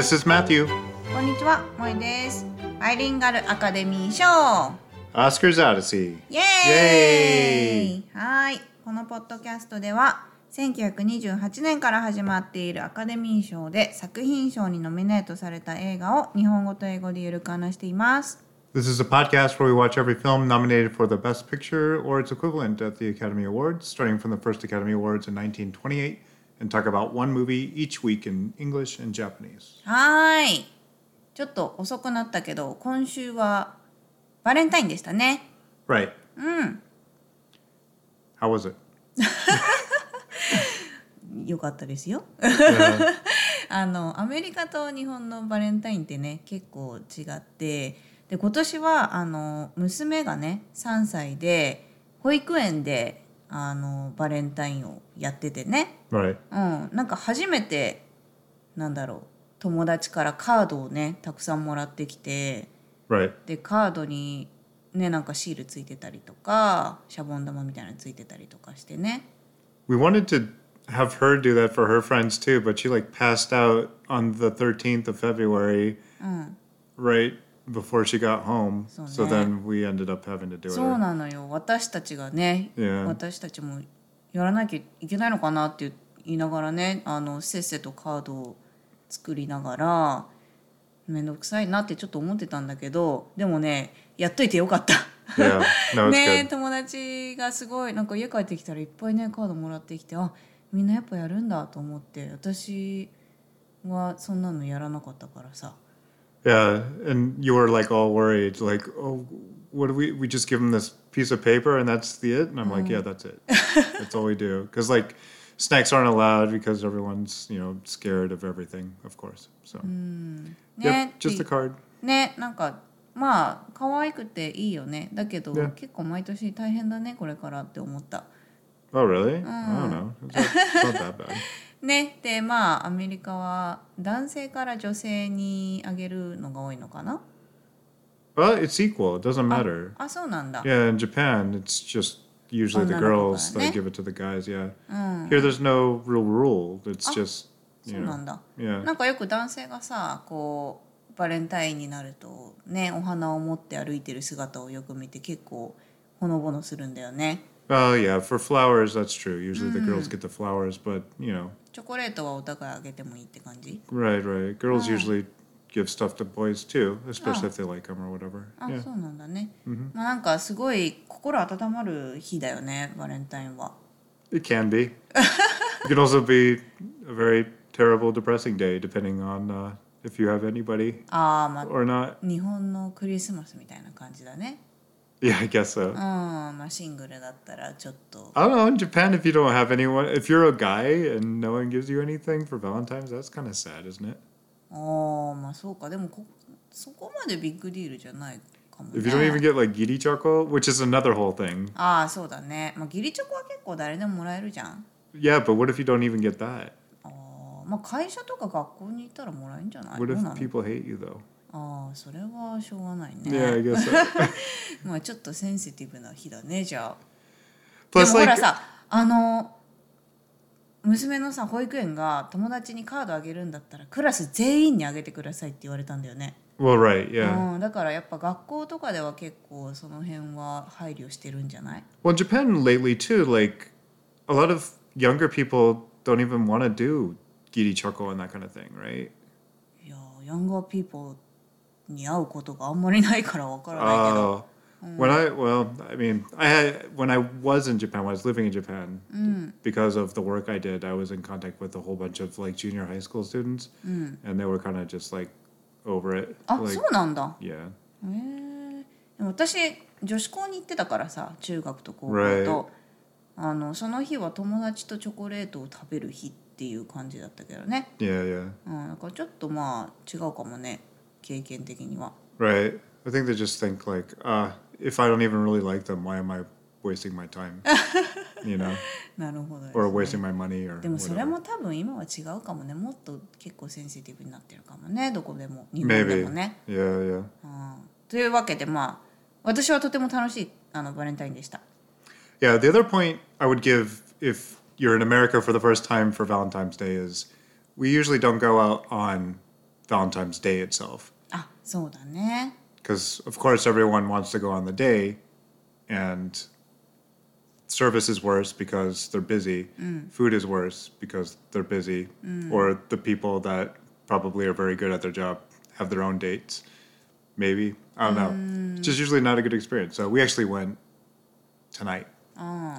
This is Matthew. こんにちは、萌えです。バイリンガルアカデミー賞 Oscar's Odyssey. イエーイはい。このポッドキャストでは、1928年から始まっているアカデミー賞で作品賞にノミネートされた映画を日本語と英語でゆるく話しています。This is a podcast where we watch every film nominated for the Best Picture or its equivalent at the Academy Awards, starting from the first Academy Awards in 1928, and talk about one movie each week in English and Japanese. はーい。ちょっと遅くなったけど、今週はバレンタインでしたね。Right. How was it? よかったですよ。あのアメリカと日本のバレンタインってね結構違ってで今年はあの娘がね3歳で保育園であのバレンタインをやっててね、right. うん、なんか初めてなんだろう友達からカードをねたくさんもらってきて Right. でカードにねなんかシールついてたりとかシャボン玉みたいなのついてたりとかしてね We wanted to have her do that for her friends too, but she like passed out on the 13th of February, right before she got home. So So, then we ended up having to do そう it. なのよ私たちがね Yeah. 私たちもやらなきゃいけないのかなって言いながらねあのせっせとカードを作りながら面倒くさいなってちょっと思ってたんだけどでもねやっといてよかった。Yeah, no, ね.友達がすごいなんか家帰ってきたらいっぱいねカードもらってきてあみんなやっぱやるんだと思って私はそんなのやらなかったからさ Yeah, and you were like all worried, like, oh, what do we? We just give them this piece of paper and that's the it. And I'm like, yeah, that's it. that's all we do. Because like, snacks aren't allowed because everyone's you know scared of everything, of course. So, ね yep, just って a card. ねなんかまあ可愛くていいよねだけど、ね結構毎年大変だねこれからって思った Oh, really? I don't know. It's not, it's not that bad. ねでまあアメリカは男性から女性にあげるのが多いのかな Well, it's equal. It doesn't matter. あそうなんだ、Yeah, in Japan, it's just usually the Oh, girls that give it to the guys. Yeah. Here, there's no real rule. It's Oh, just そうな.んだ Yeah. なんかよく男性がさこうバレンタインになるとねお花を持って歩いてる姿をよく見て結構ほのぼのするんだよね Oh yeah, for flowers, that's true. Usually the girls get the flowers, but you know, チョコレートはお互いあげてもいいって感じ right, right. Girls Ah. usually give stuff to boys too, especially Oh. if they like them or whatever. あ、Yeah. そうなんだね、まあなんかすごい心温まる日だよねバレンタインは It can be. it can also be a very terrible, depressing day, depending on uh, if you have anybody ああまあ or not. 日本のクリスマスみたいな感じだね Yeah, I guess so. うんまあシングルだったらちょっと I don't know. In Japan, if you don't have anyone, if you're a guy and no one gives you anything for Valentine's, that's kind of sad, isn't it? ああまあそうかでもこそこまでビッグディールじゃないかも If you don't even ね get like giri choco, which is another whole thing. ああそうだね、まあ、義理チョコは結構誰でももらえるじゃん Yeah, but what if you don't even get that? あーまあ会社とか学校に行ったらもらえるんじゃない What どう if なの people hate you though? ああそれはしょうがないね Yeah, I guess so. まあちょっとセンシティブな日だねじゃあ Plus, でもほら like, さあの娘のさ保育園が友達にカードあげるんだったらクラス全員にあげてくださいって言われたんだよね、well, right, yeah. うん、だからやっぱ学校とかでは結構その辺は配慮してるんじゃない？Well, Japan lately too, like a lot of younger people don't even want to do giri choco and that kind of thing, right? いやヤンガーピーポーに会うことがあんまりないからわからないけど、Oh, when I well, I mean, I had when I was in Japan, when I was living in Japan, because of the work I did, I was in contact with a whole bunch of like junior high school students, and they were kind of just like over it. あそうなんだ yeah, へえでも私女子校に行ってたからさ中学と高校と、Right. あのその日は友達とチョコレートを食べる日っていう感じだったけどね、yeah, yeah. うん、だからちょっとまあ違うかもね経験的には Right. I think they just think like, uh, if I don't even really like them, why am I wasting my time? you know, なるほどです or ね wasting my money or でもそれ whatever. も多分今は違うかもねもっと結構センシティブになってるかもねどこでも日本で Maybe. もね、 Yeah, yeah. うん、というわけでまあ私はとても楽しいあのバレンタインでした Yeah, the other point I would give if you're in America for the first time for Valentine's Day is we usually don't go out on Valentine's Day itself. あそうだね Because, of course, everyone wants to go on the day, and service is worse because they're busy. Food is worse because they're busy. Or the people that probably are very good at their job have their own dates. Maybe. I don't know. It's just usually not a good experience. So we actually went tonight.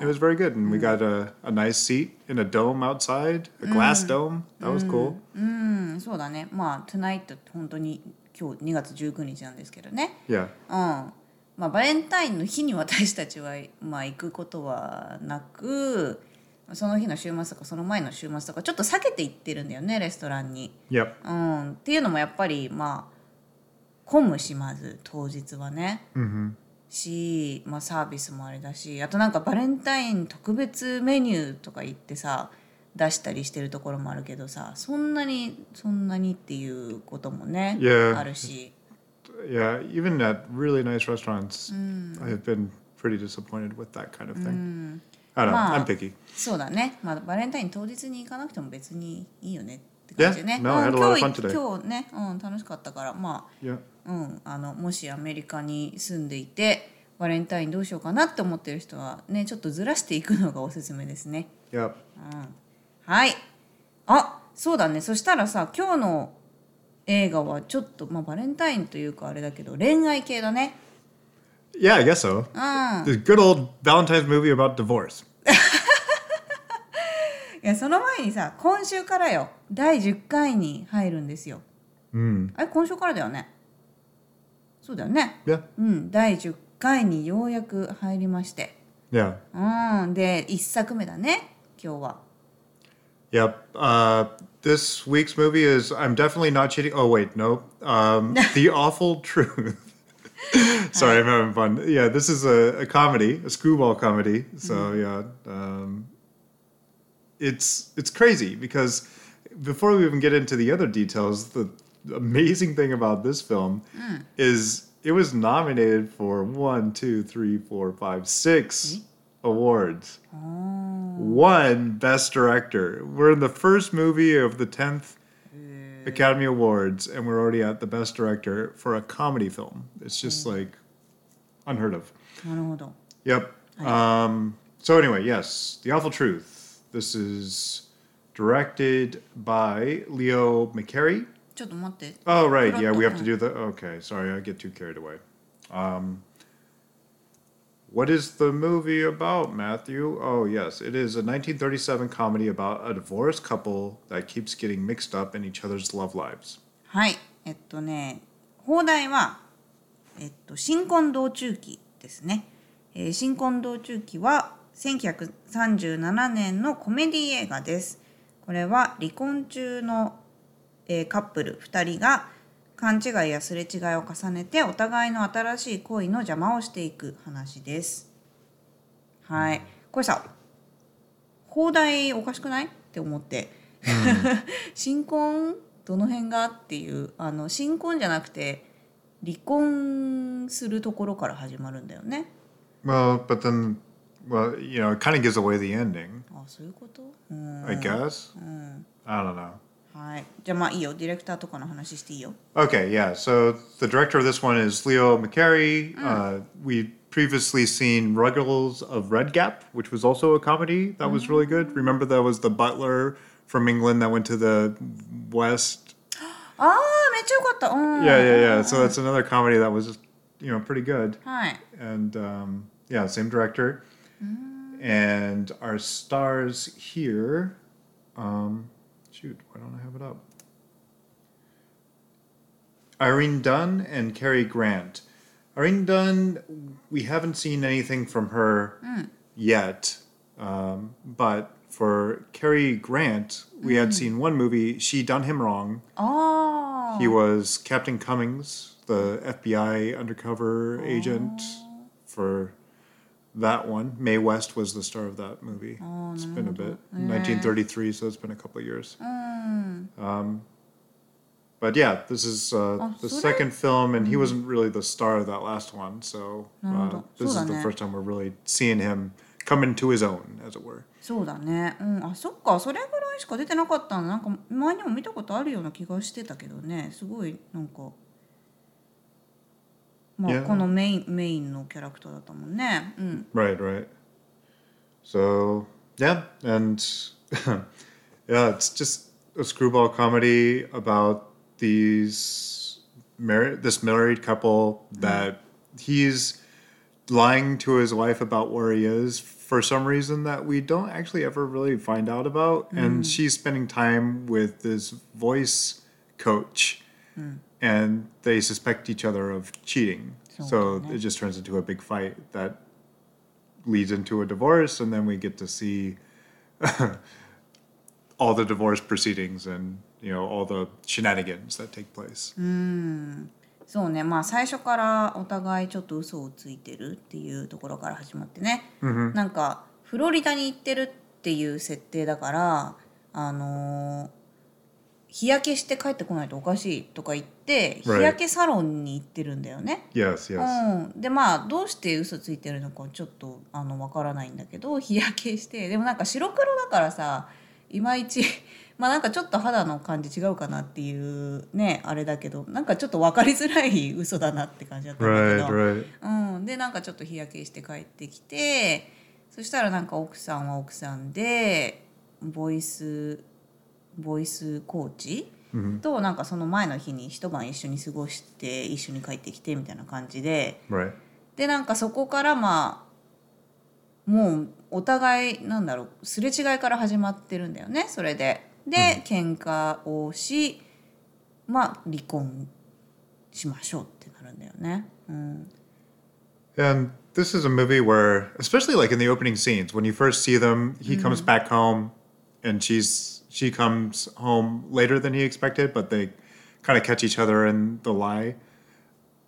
It was very good. And we got a, a nice seat in a dome outside, a glass dome. That was cool. うんそうだねまあ Tonight 本当に今日2月19日なんですけどね Yeah. うんまあバレンタインの日に私たちは、まあ、行くことはなくその日の週末とかその前の週末とかちょっと避けて行ってるんだよねレストランに。Yep. うん、っていうのもやっぱりまあ混むしまず当日はね。hmm し、まあ、サービスもあれだしあとなんかバレンタイン特別メニューとか言ってさ出したりしてるところもあるけどさそんなにそんなにっていうこともね Yeah. あるし Yeah, even at really nice restaurants, I've been pretty disappointed with that kind of thing. I don't know. Ma. I'm picky. そうだね、まあ、バレンタイン当日に行かなくても別にいいよねって感じでね。Yeah, no, I had a うん lot of 今 fun 日 today. 今日ね、うん、楽しかったからま Yeah. あ、うん、あのもしアメリカに住んでいてバレンタインどうしようかなって思ってる人はねちょっとずらしていくのがおすすめですね。Yep. はい。あそうだねそしたらさ今日の映画はちょっと、まあ、バレンタインというかあれだけど恋愛系だね。Yeah, I guess so. うん。The good old Valentine's movie about divorce. いやその前にさ今週からよ第10回に入るんですよ。Mm. あれ今週からだよね。そうだよね。Yeah. うん第10回にようやく入りまして。Yeah. うんで1作目だね今日は。Yep. Uh, this week's movie is I'm definitely not cheating. Oh wait, no. Um, the awful truth. Sorry, I'm having fun. Yeah, this is a, a comedy, a screwball comedy. So yeah, um, it's it's crazy because before we even get into the other details, the amazing thing about this film mm. is it was nominated for one, two, three, four, five, six mm. awards. Oh. One Best Director. We're in the first movie of the tenth mm. Academy Awards, and we're already at the Best Director for a comedy film. It's just like unheard of. Yep. Um, so anyway, yes, the awful truth. This is directed by Leo McCarey. Oh right. Yeah, we have to do the. Okay, sorry, I get too carried away. Um, what is the movie about, Matthew? Oh, yes, it is a 1937 comedy about a divorced couple that keeps getting mixed up in each other's love lives. はい、えっとね、邦題は、えっと、新婚道中記ですね。えー、新婚道中記は、1937年のコメディ映画です。これは離婚中の、えーカップル2人が勘違いやすれ違いを重ねてお互いの新しい恋の邪魔をしていく話です。はい。これさ、放題おかしくない？って思って、新婚？どの辺が？っていうあの新婚じゃなくて離婚するところから始まるんだよね。Well, but then, well, you know, it kind of gives away the ending, あそういうことうん I guess. I don't know. はい。じゃあまあいいよ。ディレクターとかの話していいよ。 Okay, yeah. So the director of this one is Leo McCarey. Uh, we previously seen Ruggles of Red Gap, which was also a comedy that was really good. Remember that was the butler from England that went to the West. ああめっちゃよかった。うん。 Yeah, yeah, yeah. So that's another comedy that was, you know, pretty good. はい。 And um, yeah, same director. And our stars here. Um, shoot, why don't I have it up? Irene Dunne and Cary Grant. Irene Dunne, we haven't seen anything from her yet. Um, but for Cary Grant, we had seen one movie, She Done Him Wrong. ああ。He was Captain Cummings, the FBI undercover agent for that one. Mae West was the star of that movie. it's been a bit. 1933, so it's been a couple of years. Um, but yeah, this is uh, Oh, the so second film, and he wasn't really the star of that last one. So uh, なるほど。 this is そうだ the ね。 first time we're really seeing him come into his own, as it were. そうだね。うん。あそっかそれぐら 回しか出てなかったのなんか前にも見たことあるような気がしてたけどねすごいなんか まあ Yeah. このメインメインのキャラクターだったもんねうん Right, right. So yeah, and yeah, it's just a screwball comedy about these married this married couple that he's lying to his wife about where he is for some reason that we don't actually ever really find out about and she's spending time with this voice coach and they suspect each other of cheating so So, yeah. it just turns into a big fight that leads into a divorce and then we get to see all the divorce proceedings and you know all the shenanigans that take place そうねまあ最初からお互いちょっと嘘をついてるっていうところから始まってね、なんかフロリダに行ってるっていう設定だからあのー 日焼けして帰ってこないとおかしいとか言って日 Right. 焼けサロンに行ってるんだよね。yes yes. うん、でまあどうして嘘ついてるのかちょっとあのわからないんだけど 日焼けして。でもなんか白黒だからさいまいち まあなんかちょっと肌の感じ違うかなっていうねあれだけどなんかちょっと分かりづらい嘘だなって感じだったんだ right けど、right. うん、でなんかちょっと日焼けして帰ってきてそしたらなんか奥さんは奥さんでボイスボイスコーチ、となんかその前の日に一晩一緒に過ごして一緒に帰ってきてみたいな感じで。Right でなんかそこからまあもうお互いなんだろうすれ違いから始まってるんだよねそれで。で、喧嘩をしまあ離婚しましょうってなるんだよね。うん、And this is a movie where, especially like in the opening scenes, when you first see them, he comes back home, and she's she comes home later than he expected, but they kind of catch each other in the lie.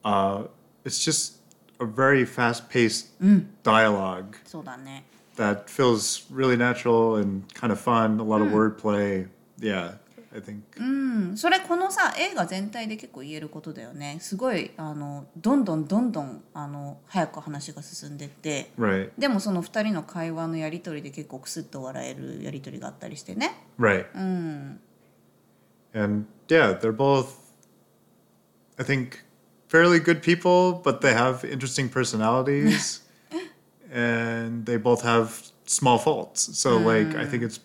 Uh, it's just a very fast-paced dialogue that feels really natural and kind of fun. A lot of wordplay. Yeah. I think. うん、それこのさ映画全体で結構言えることだよねすごいあのどんどんどんどんあの早く話が進んでって。Right, でもその2人の会話のやり取りで結構クスッと笑えるやり取りがあったりしてね right. うん And yeah, they're both, I think, fairly good people, but they have interesting personalities, and they both have small faults. So like, I think it's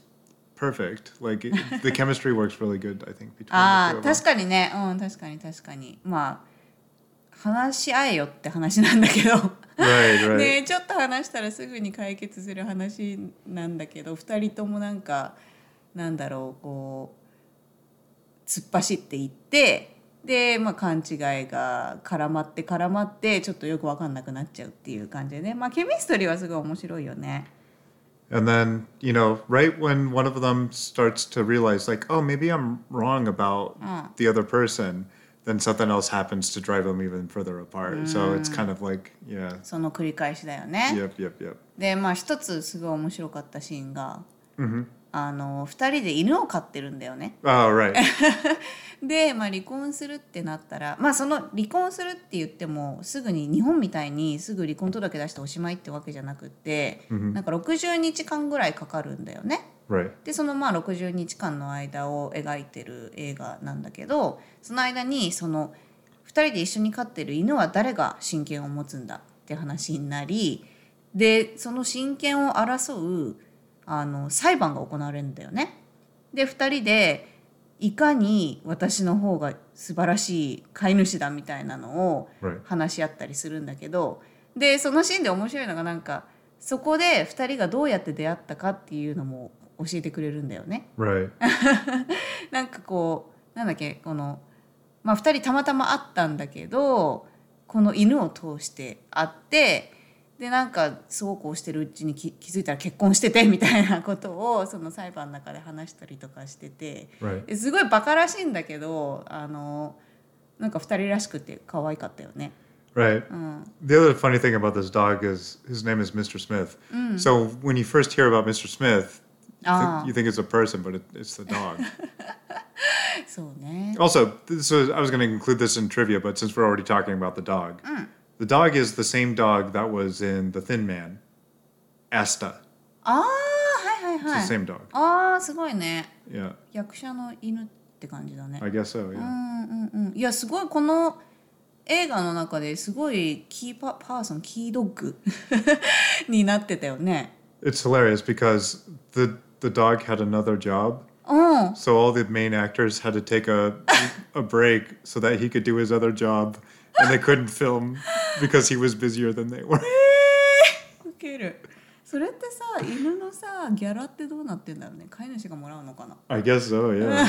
perfect. Like it, the chemistry works really good. I think between あ the あ two of. 確かにねうん確かに確かにまあ話し合えよって話なんだけど Right, right. ねちょっと話したらすぐに解決する話なんだけど2人ともなんかなんだろうこう突っ走っていってで、まあ、勘違いが絡まって絡まってちょっとよく分かんなくなっちゃうっていう感じでねまあケミストリーはすごい面白いよね。And then you know, right when one of them starts to realize, like, oh, maybe I'm wrong about the other person, then something else happens to drive them even further apart. So it's kind of like, yeah, その繰り返しだよね。 yep, yep, yep. でまあ一つすごい面白かったシーンが、 あの2人で犬を飼ってるんだよね。Oh, right. で、まあ、離婚するってなったらまあその離婚するって言ってもすぐに日本みたいにすぐ離婚届出しておしまいってわけじゃなくって、なんか60日間ぐらいかかるんだよね。right. でそのまあ60日間の間を描いてる映画なんだけどその間にその2人で一緒に飼ってる犬は誰が親権を持つんだって話になりでその親権を争うあの裁判が行われるんだよね。で2人でいかに私の方が素晴らしい飼い主だみたいなのを.話し合ったりするんだけどでそのシーンで面白いのがなんかそこで2人がどうやって出会ったかっていうのも教えてくれるんだよね。なんかこうなんだっけこの、まあ、2人たまたま会ったんだけどこの犬を通して会ってでなんかそうこうしてるうちに気気づいたら結婚しててみたいなことをその裁判の中で話したりとかしててすごいバカらしいんだけどあのなんか2人らしくて可愛かったよね。Right. The other funny thing about this dog is his name is Mr. Smith. So when you first hear about Mr. Smith, you Ah. think, you think it's a person, but it, it's the dog. also, this was, I was going to include this in trivia, but since we're already talking about the dog, the dog is the same dog that was in The Thin Man, Asta. ああはいはい はいは It's the い same dog. ああすごいね Yeah, 役者の犬って感じだね I guess so. う Yeah. んうんうんいやすごいこの映画の中ですごいキーパパーソンキードッグになってたよね It's hilarious because the the dog had another job, うん so all the main actors had to take a a break so that he could do his other job, and they couldn't film because he was busier than they were. ウケるそれってさ犬のさギャラってどうなってんだろうね飼い主がもらうのかな I guess so. Yeah.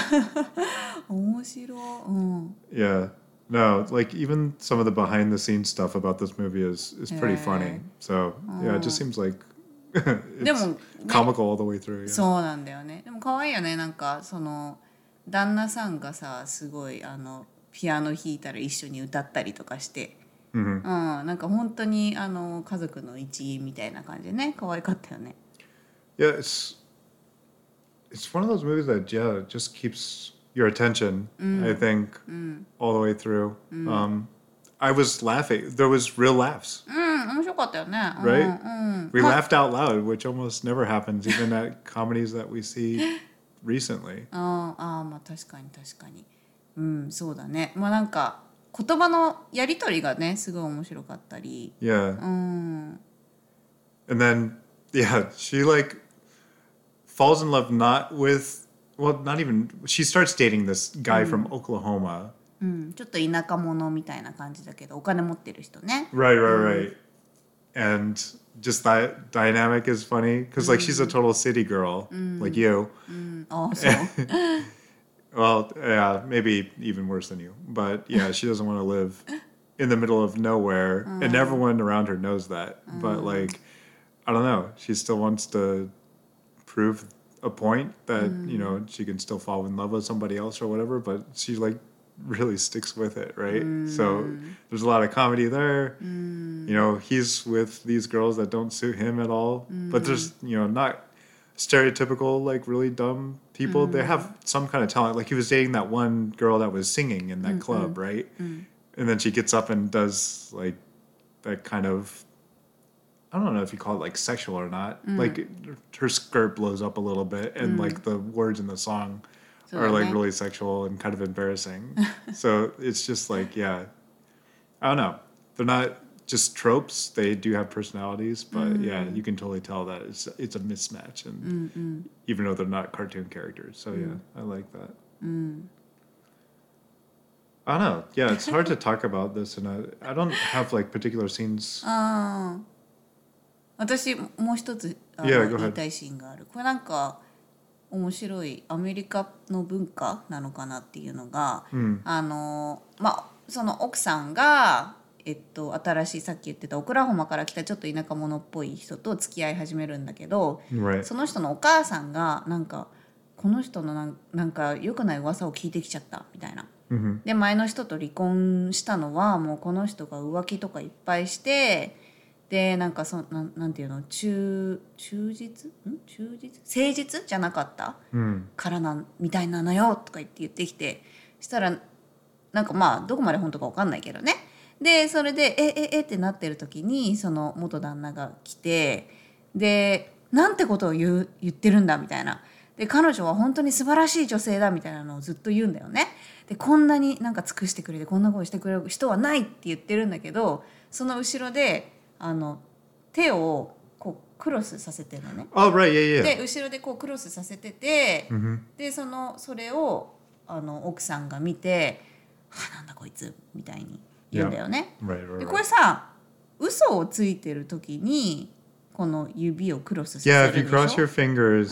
面白いうん。 Yeah. No, like even some of the behind the scenes stuff about this movie is is pretty Yeah. funny. So yeah, it just seems like で it's も、ね、 comical all the way through. Yeah. そうなんだよねでも可愛いよねなんかその旦那さんがさすごいあの ピアノ弾いたら一緒に歌ったりとかして、Mhm. うん、なんか本当にあの家族の一員みたいな感じでね可愛かったよね Yeah, it's it's one of those movies that yeah just keeps your attention. I think all the way through. Um, I was laughing. There was real laughs, うん面白かったよね、うん right? うん、We laughed out loud, which almost never happens, even at comedies that we see recently. あーあーまあ確かに確かにうんそうだねまあなんか言葉のやり取りがねすごい面白かったり Yeah, うん and then yeah, she like falls in love not with well, not even. She starts dating this guy from Oklahoma. うん、ちょっと田舎者みたいな感じだけどお金持ってる人ね Right, right, right. And just that dynamic is funny because, like, she's a total city girl, like you. うんああそう Well, yeah, maybe even worse than you. But yeah, she doesn't want to live in the middle of nowhere, and mm. everyone around her knows that. But mm. like, I don't know. She still wants to prove a point that you know mm. she can still fall in love with somebody else or whatever. But she like really sticks with it, right? So there's a lot of comedy there. You know, he's with these girls that don't suit him at all. But there's you know not stereotypical like really dumb people. They have some kind of talent. Like he was dating that one girl that was singing in that club, right? And then she gets up and does like that kind of I don't know if you call it like sexual or not. Like her skirt blows up a little bit and like the words in the song So are like then- really sexual and kind of embarrassing. so it's just like, yeah. I don't know. They're not just tropes. They do have personalities, but yeah, you can totally tell that it's it's a mismatch and even though they're not cartoon characters. So yeah, I like that. I don't know. Yeah, it's hard to talk about this and I, I don't have like particular scenes. ああ私もう一つあの Yeah, go ahead. 言いたいシーンがあるこれなんか面白いアメリカの文化なのかなっていうのが、あのまあその奥さんが えっと、新しいさっき言ってたオクラホマから来たちょっと田舎者っぽい人と付き合い始めるんだけど.その人のお母さんがなんかこの人のなんなんか良くない噂を聞いてきちゃったみたいな。hmm で前の人と離婚したのはもうこの人が浮気とかいっぱいしてでなんかそなんなんていうの忠忠実ん？忠実誠実？じゃなかった？Mm. からなんみたいなのよとか言って言ってきて。したらなんかまあどこまで本当か分かんないけどねでそれでえええってなってる時にその元旦那が来てでなんてことを言う言ってるんだみたいなで彼女は本当に素晴らしい女性だみたいなのをずっと言うんだよねでこんなになんか尽くしてくれてこんなことしてくれる人はないって言ってるんだけどその後ろであの手をこうクロスさせてるのね Oh, right. Yeah, yeah. で後ろでこうクロスさせてて、hmm でそのそれをあの奥さんが見て「はあなんだこいつ」みたいに言うんだよね。で.これさ嘘をついてる時にこの指をクロスさせ Yeah, る if で you し cross ょ your fingers,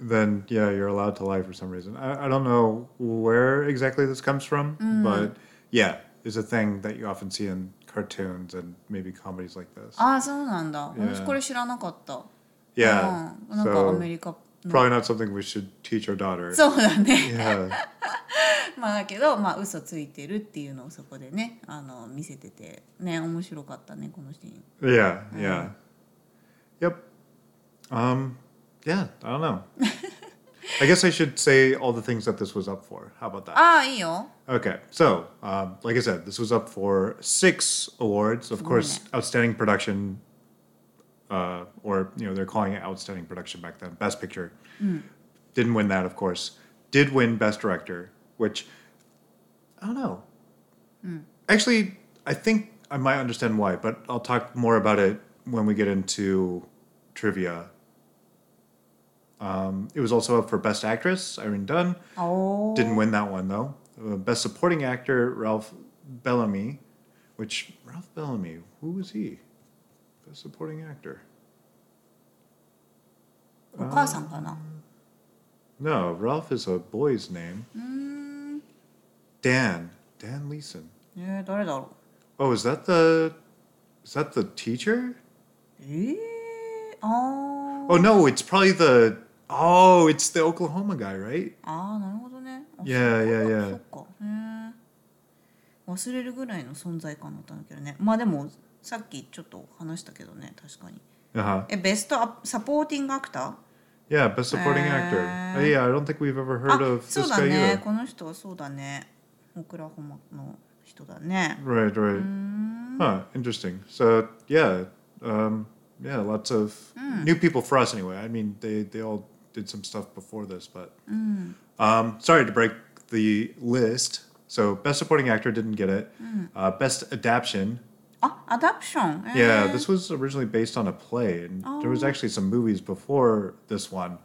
then yeah, you're allowed to lie for some reason. I, I don't know where exactly this comes from, but yeah, it's a thing that you often see in cartoons and maybe comedies like this. ああそうなんだ.私これ知らなかった、Yeah, うん、なんかアメリカの probably not something we should teach our daughter. そうだね Yeah, まあだけどまあ嘘ついてるっていうのをそこでねあの見せててね面白かったねこのシーン yeah, yeah. Yep. Um, yeah, I don't know. I guess I should say all the things that this was up for. How about that? ああいいよ Okay, so um, like I said, this was up for six awards. Of course, outstanding production, uh, or you know they're calling it outstanding production back then. Best Picture didn't win that, of course. Did win Best Director, which I don't know. Actually, I think I might understand why, but I'll talk more about it when we get into trivia. Um, it was also up for Best Actress, Irene Dunne. おー Didn't win that one though. Uh, Best Supporting Actor, Ralph Bellamy, which Ralph Bellamy, who was he? Best Supporting Actor. お母さんかな No, Ralph is a boy's name. Dan. Dan Leeson. えー、誰だろ Oh, is that the is that the teacher? うえー、あー Oh no, it's probably the oh, it's the Oklahoma guy, right? あーなるほどねあ Yeah, そっか yeah, yeah. そっかへー忘れるぐらいの存在感だったんだけどねまあでも さっきちょっと話したけどね確かに Uh-huh. えベストアサポーティングアクター Yeah, best supporting actor. Uh, Oh, yeah, I don't think we've ever あ heard of そう this だ guy ね either. この人はそうだねオクラホマの人だね Right, right. Huh, interesting. So yeah, um, yeah, lots of new people for us anyway. I mean, they they all did some stuff before this, but um, sorry to break the list. So best supporting actor didn't get it. Uh, best adaptation. Oh, adaptation. Uh, yeah, eh. this was originally based on a play, and oh. there was oh. actually some movies before this one,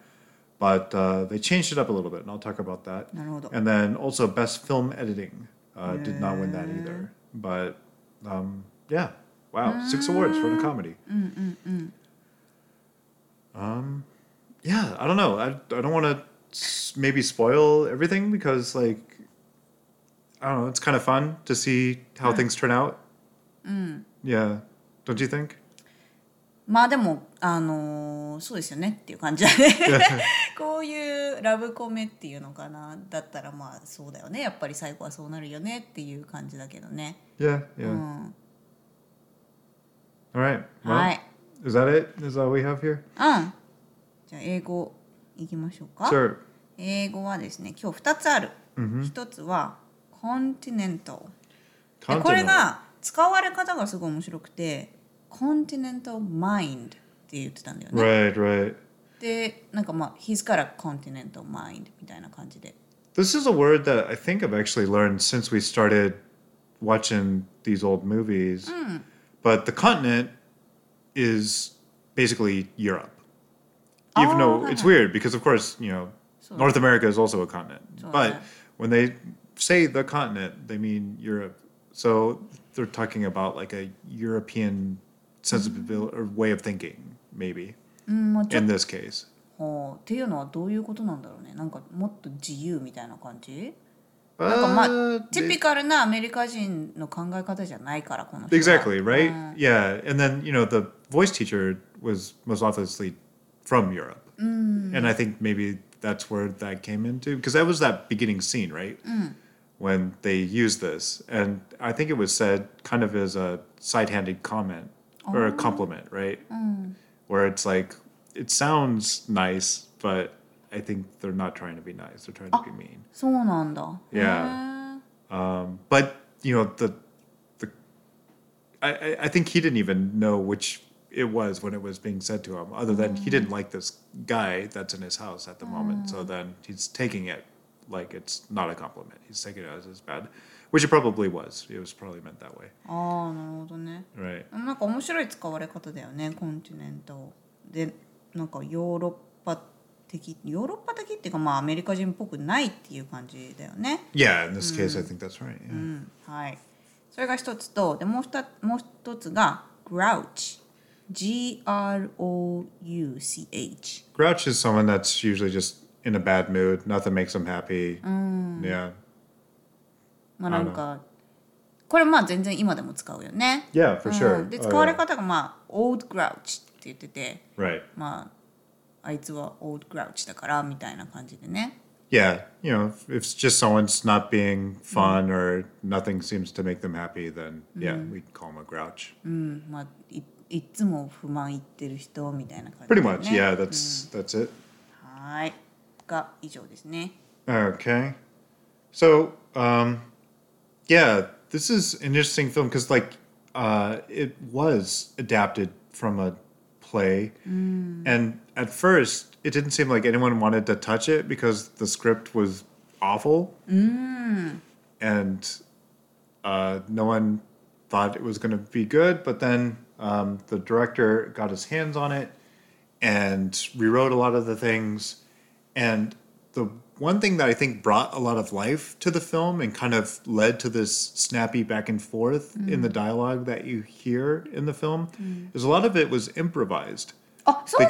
but uh, they changed it up a little bit, and I'll talk about that. And then also best film editing uh, did not win that either, but um, yeah, wow, six awards for a mm. comedy. Mm, mm, um, yeah, I don't know. I I don't want to maybe spoil everything because like I don't know. It's kind of fun to see how things turn out Yeah, don't you think? まあでもあのーそうですよねっていう感じだね こういうラブコメっていうのかなだったらまあそうだよねやっぱり最後はそうなるよねっていう感じだけどね Yeah, う yeah. ん All right. Well, はい Is that it? Is all we have here? うんじゃあ英語いきましょうか Sure. 英語はですね今日2つある、一つはコンティネントでこれ Continental. が使われ方がすごい面白くてコンティネントマインドって言ってたんだよね Right, right. でなんかまあ he's got a continental mind みたいな感じで This is a word that I think I've actually learned since we started watching these old movies. But the continent is basically Europe. Even though it's weird because, of course, you know, North America is also a continent. But yeah. when they say the continent, they mean Europe. So they're talking about like a European sensibility or way of thinking, maybe うんまあちょっ in と this case. ほうっていうのはどういうことなんだろうねなんかもっと自由みたいな感じなんかまあ Uh, ティピカルなアメリカ人の考え方じゃないからこの人は Exactly, right? Yeah. And then, you know, the voice teacher was most obviously from Europe. And I think maybe that's where that came into because that was that beginning scene, right? When they used this. And I think it was said kind of as a side handed comment or a compliment, right? Where it's like, it sounds nice, but I think they're not trying to be nice. They're trying to be mean. そうなんだ Yeah. Um, but you know the the I, I- I think he didn't even know which it was when it was being said to him. Other than he didn't like this guy that's in his house at the moment. So then he's taking it like it's not a compliment. He's taking it as, bad, which it probably was. It was probably meant that way, ああなるほどね right? なんか面白い使われ方だよねコンティネントでなんかヨーロッパ的ヨーロッパ的っていうかまあアメリカ人っぽくないっていう感じだよね Yeah, in this case, I think that's right. Yeah. うんはいそれが一つとでもう二もう一つが grouch G-R-O-U-C-H Grouch is someone that's usually just in a bad mood. Nothing makes them happy. Yeah. まあなんかこれまあ全然今でも使うよね Yeah, for う sure. んで Oh, 使われ yeah. 方がまあ old grouch って言ってて Right. まああいつは old grouch だからみたいな感じでね Yeah, you know, if it's just someone's not being fun or nothing seems to make them happy, then yeah, we call them a grouch. うんまあいいっつも不満言ってる人みたいな感じ Pretty だよ much, ね yeah. That's that's it. はい が以上ですね Okay, so um, yeah, this is an interesting film because like uh, it was adapted from a play. And at first, it didn't seem like anyone wanted to touch it because the script was awful. And uh, no one thought it was going to be good. But then um, the director got his hands on it and rewrote a lot of the things. and the one thing that I think brought a lot of life to the film and kind of led to this snappy back and forth mm. in the mm. dialogue that you hear in the film mm. is a lot of it was improvised. Oh, so the,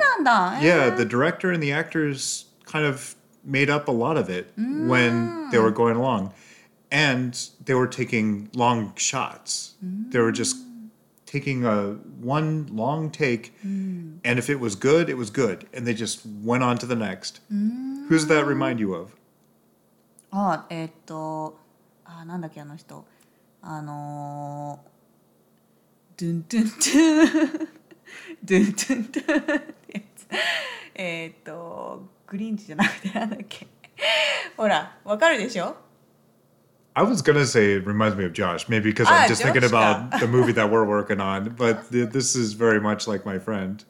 yeah, the director and the actors kind of made up a lot of it mm. when they mm. were going along. And they were taking long shots. They were just mm taking a one long take mm. and if it was good it was good and they just went on to the next. Mm. who's that remind you of? あえー、っとあなんだっけあの人あのドゥンドゥンドゥンドゥンドゥンドゥンってやつえー、っとグリンチじゃなくてなんだっけ？ほらわかるでしょ？I was gonna say it reminds me of Josh, maybe because Ah, I'm just thinking Josh, about yeah. the movie that we're working on. But th- this is very much like my friend.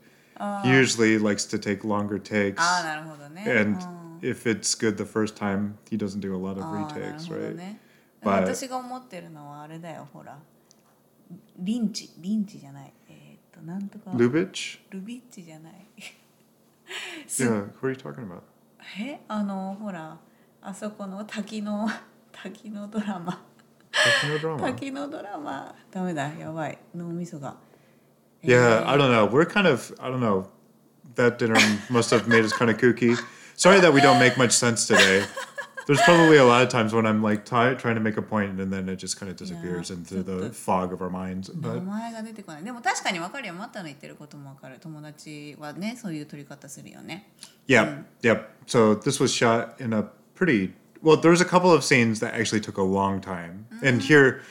he usually likes to take longer takes, ああなるほどね and うん if it's good the first time, he doesn't do a lot of あーなる retakes, ほど right? ね But- 私が思ってるのはあれだよほらリンチリンチじゃないえーっとなんとか Lubitsch? ルビッチじゃないす Yeah, who are you talking about? えあのほらあそこの滝の 滝のドラマ Techno drama. 滝のドラマダメだやばい脳みそが Yeah, I don't know. We're kind of, I don't know. That dinner must have made us kind of kooky. Sorry that we don't make much sense today. There's probably a lot of times when I'm like t- trying to make a point and then it just kind of disappears Yeah, into the so the- fog of our minds. 名 But 前が出てこないでも確かに分かるよマッタの言ってることも分かる友達はねそういう取り方するよね yeah, yep. So this was shot in a pretty well. There's a couple of scenes that actually took a long time, and mm. here,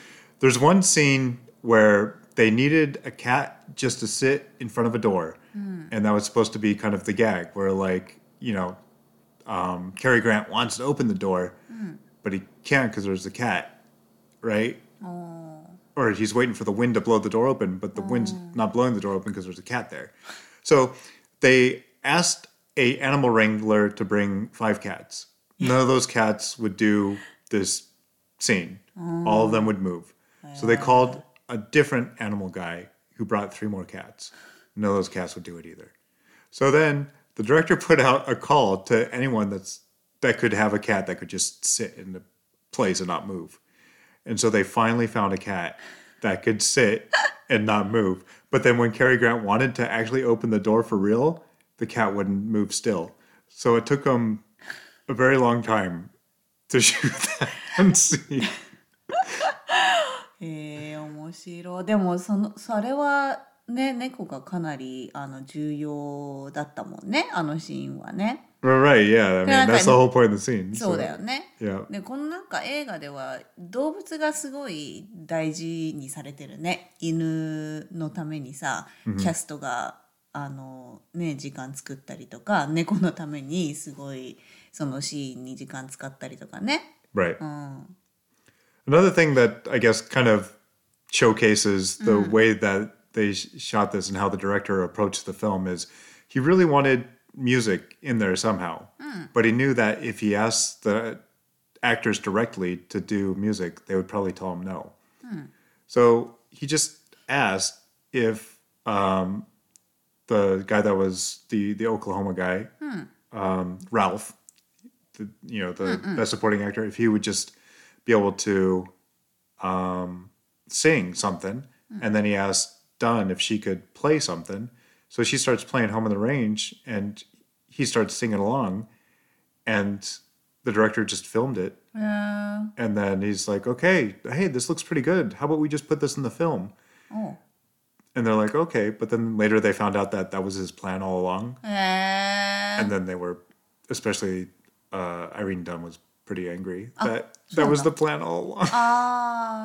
there's one scene where they needed a cat just to sit in front of a door, mm. and that was supposed to be kind of the gag, where like you know, um, Cary Grant wants to open the door, mm. but he can't because there's a cat, right? Oh. Or he's waiting for the wind to blow the door open, but the wind's oh. not blowing the door open because there's a cat there. So they asked a animal wrangler to bring five cats. None of those cats would do this scene. All of them would move. So they called a different animal guy who brought three more cats. None of those cats would do it either. So then the director put out a call to anyone that's that could have a cat that could just sit in the place and not move. And so they finally found a cat that could sit and not move. But then when Cary Grant wanted to actually open the door for real, the cat wouldn't move still. So it took him a very long time to shoot that scene. へえ面白いでもそのそれはね猫がかなりあの重要だったもんねあのシーンはね right, yeah. I mean, that's the whole point of the scene. そう so- だよね Yeah. でこのなんか映画では動物がすごい大事にされてるね犬のためにさキャストがあのね時間作ったりとか猫のためにすごいそのシーンに時間使ったりとかね Right. うん Another thing that I guess kind of showcases the way that they sh- shot this and how the director approached the film is he really wanted music in there somehow. But he knew that if he asked the actors directly to do music, they would probably tell him no. So he just asked if um, the guy that was the, the Oklahoma guy, um, Ralph, the, you know the Mm-mm. best supporting actor if he would just be able to um, sing something, mm-hmm. and then he asked Dunne if she could play something. So she starts playing Home on the Range, and he starts singing along, and the director just filmed it. Uh, and then he's like, "Okay, hey, this looks pretty good. How about we just put this in the film?" Oh. And they're like, "Okay," but then later they found out that that was his plan all along. Uh, and then they were, especially uh, Irene Dunne was pretty angry oh, that that was the plan all along.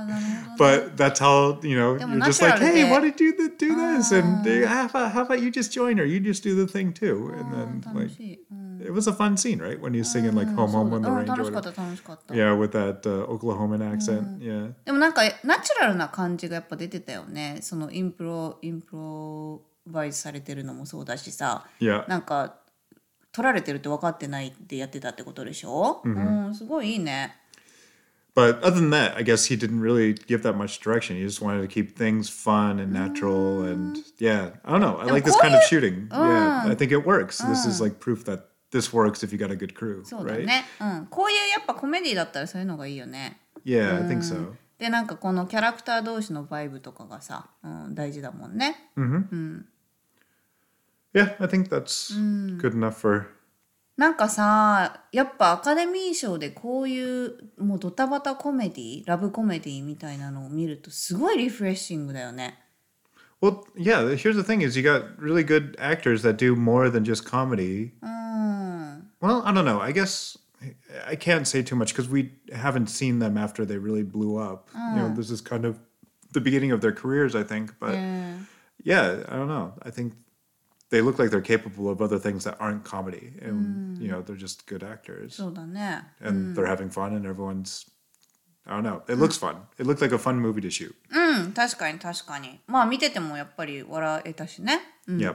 Oh. But that's how you know you're just like, hey, why did you th- do this? And ah. they, how about, how about you just join her? You just do the thing too. Ah, and then 楽 like mm. it was a fun scene, right? When he's singing like "Home Home だ on the うん oh, Range," or 楽しかった、whatever. 楽しかった。yeah, with that uh, Oklahoman accent, yeah. でもなんかナチュラルな感じがやっぱ出てたよねそのインプロインプロバイズされてるのもそうだしさ Yeah. なんか取られてるって分かってないってやってたってことでしょ、うん、すごいいいね But other than that, I guess he didn't really give that much direction. He just wanted to keep things fun and natural. And yeah, I don't know. I like this kind of shooting. Yeah, I think it works. This is like proof that this works if you got a good crew, そうだ right? ね、うん、こういうやっぱコメディだったらそういうのがいいよね Yeah, I think so. でなんかこのキャラクター同士のバイブとかがさ、うん、大事だもんね Yeah, I think that's good enough for. なんかさやっぱアカデミー賞でこういうもうドタバタコメディラブコメディみたいなのを見るとすごいリフレッシングだよね Well, yeah. Here's the thing: is you got really good actors that do more than just comedy. うん Well, I don't know. I guess I can't say too much because we haven't seen them after they really blew up. You know, this is kind of the beginning of their careers, I think. But うん yeah, I don't know. I think they look like they're capable of other things that aren't comedy, and you know, they're just good actors, そうだね and they're having fun, and everyone's. I don't know. It looks fun. It looked like a fun movie to shoot. うん確かに確かにまあ見ててもやっぱり笑えたしねうん Yep.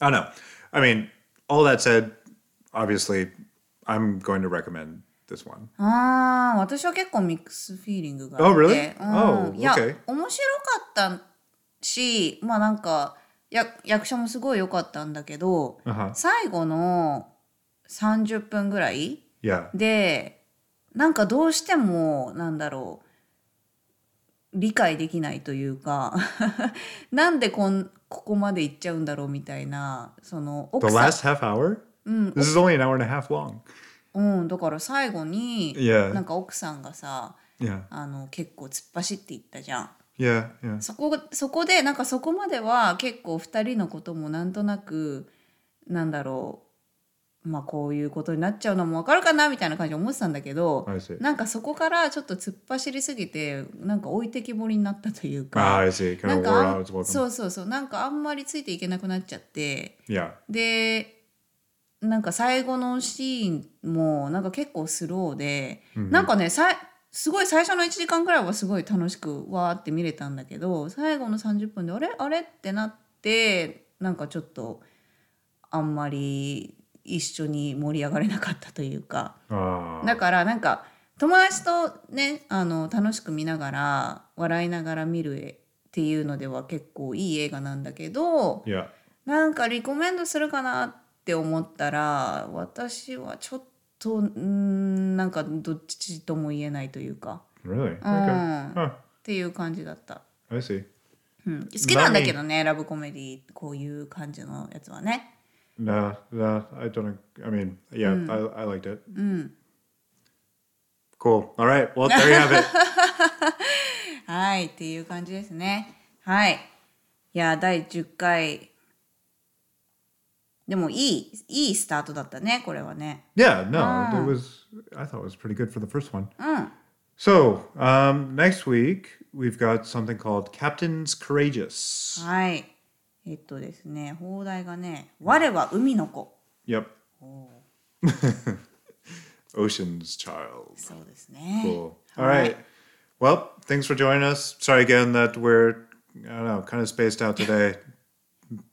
I don't know. I mean, all that said, obviously, I'm going to recommend this one. ああ私は結構ミックスフィーリングがあって、 Oh, really? うん Oh, いや okay. 面白かったしまあなんか や役者もすごい良かったんだけど、Uh huh. 最後の30分ぐらい Yeah. でなんかどうしてもなんだろう理解できないというか なんでこんここまで行っちゃうんだろうみたいなその The 奥さん last half hour? This is only an hour and a half long. うん、だから最後に Yeah. なんか奥さんがさ Yeah. あの結構突っ走っていったじゃん。Yeah. Yeah. そこそこでなんかそこまでは結構2人のこともなんとなくなんだろうまあこういうことになっちゃうのも分かるかなみたいな感じで思ってたんだけど.なんかそこからちょっと突っ走りすぎてなんか置いてきぼりになったという Ah, か.なんか.そうそうそうなんかあんまりついていけなくなっちゃって Yeah. でなんか最後のシーンもなんか結構スローで、なんかねさいすごい最初の1時間くらいはすごい楽しくわーって見れたんだけど最後の30分であれ？あれ？ってなってなんかちょっとあんまり一緒に盛り上がれなかったというか Ah. だからなんか友達とねあの楽しく見ながら笑いながら見るっていうのでは結構いい映画なんだけど Yeah. なんかリコメンドするかなって思ったら私はちょっとうーんなんかどっちとも言えないというか Really? Okay. うんっ Huh. ていう感じだった、I see. うん、好きなんだけどねラブコメディこういう感じのやつはね No, no, I don't. I mean, yeah, I, I liked it. Cool. All right. Well, there you have it. はいっていう感じですねはいいや第10回でもいい、いいスタートだったね、これはね。Yeah, no, it was, I thought it was pretty good for the first one. Mm. うん。So, um, next week, we've got something called Captain's Courageous. はい。えっとですね、邦題がね、我は海の子。Yep. Oh. Ocean's Child. そうですね。Cool. All right. Well, thanks for joining us. Sorry again that we're, I don't know, kind of spaced out today.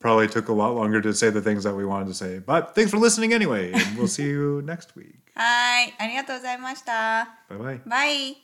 Probably took a lot longer to say the things that we wanted to say. But thanks for listening anyway. And we'll see you next week. はいありがとうございました Bye bye. バイ